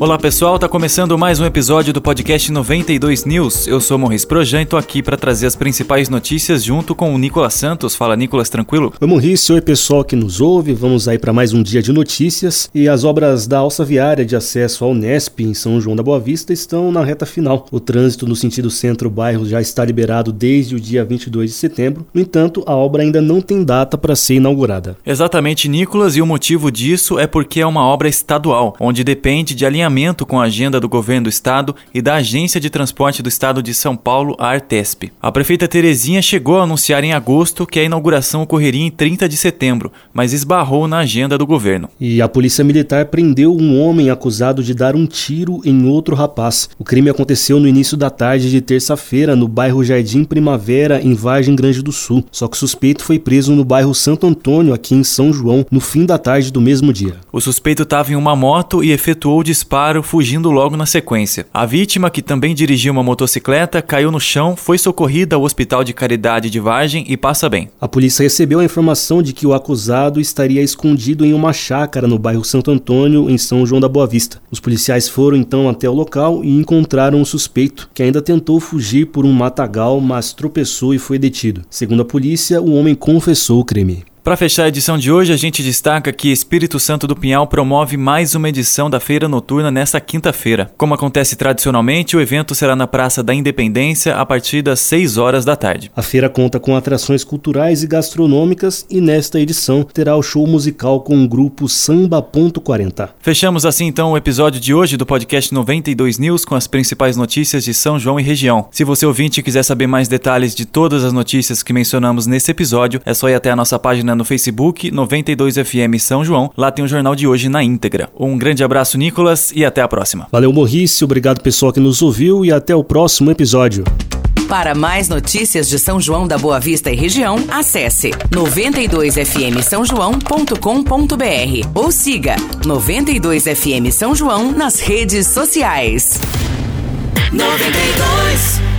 Olá pessoal, tá começando mais um episódio do podcast 92 News. Eu sou Morris Projan e tô aqui para trazer as principais notícias junto com o Nicolas Santos. Fala Nicolas, tranquilo? Oi Morris, oi pessoal que nos ouve. Vamos aí para mais um dia de notícias e as obras da alça viária de acesso ao Nesp em São João da Boa Vista estão na reta final. O trânsito no sentido centro-bairro já está liberado desde o dia 22 de setembro. No entanto, a obra ainda não tem data para ser inaugurada. Exatamente, Nicolas, e o motivo disso é porque é uma obra estadual, onde depende de alinhamento alinhamento com a agenda do governo do estado e da Agência de Transporte do Estado de São Paulo, a Artesp. A prefeita Terezinha chegou a anunciar em agosto que a inauguração ocorreria em 30 de setembro, mas esbarrou na agenda do governo. E a Polícia Militar prendeu um homem acusado de dar um tiro em outro rapaz. O crime aconteceu no início da tarde de terça-feira no bairro Jardim Primavera, em Vargem Grande do Sul. Só que o suspeito foi preso no bairro Santo Antônio, aqui em São João, no fim da tarde do mesmo dia. O suspeito estava em uma moto e efetuou o disparo disparo, fugindo logo na sequência. A vítima, que também dirigia uma motocicleta, caiu no chão, foi socorrida ao Hospital de Caridade de Vargem e passa bem. A polícia recebeu a informação de que o acusado estaria escondido em uma chácara no bairro Santo Antônio, em São João da Boa Vista. Os policiais foram então até o local e encontraram o suspeito, que ainda tentou fugir por um matagal, mas tropeçou e foi detido. Segundo a polícia, o homem confessou o crime. Para fechar a edição de hoje, a gente destaca que Espírito Santo do Pinhal promove mais uma edição da Feira Noturna nesta quinta-feira. Como acontece tradicionalmente, o evento será na Praça da Independência a partir das 6 horas da tarde. A feira conta com atrações culturais e gastronômicas e nesta edição terá o show musical com o grupo Samba.40. Fechamos assim então o episódio de hoje do podcast 92 News com as principais notícias de São João e região. Se você ouvinte quiser saber mais detalhes de todas as notícias que mencionamos nesse episódio, é só ir até a nossa página no Facebook 92FM São João. Lá tem o jornal de hoje na íntegra. Um grande abraço, Nicolas, e até a próxima. Valeu, Morrice. Obrigado, pessoal que nos ouviu e até o próximo episódio. Para mais notícias de São João da Boa Vista e região, acesse 92fm São João.com.br ou siga 92fm São João nas redes sociais. 92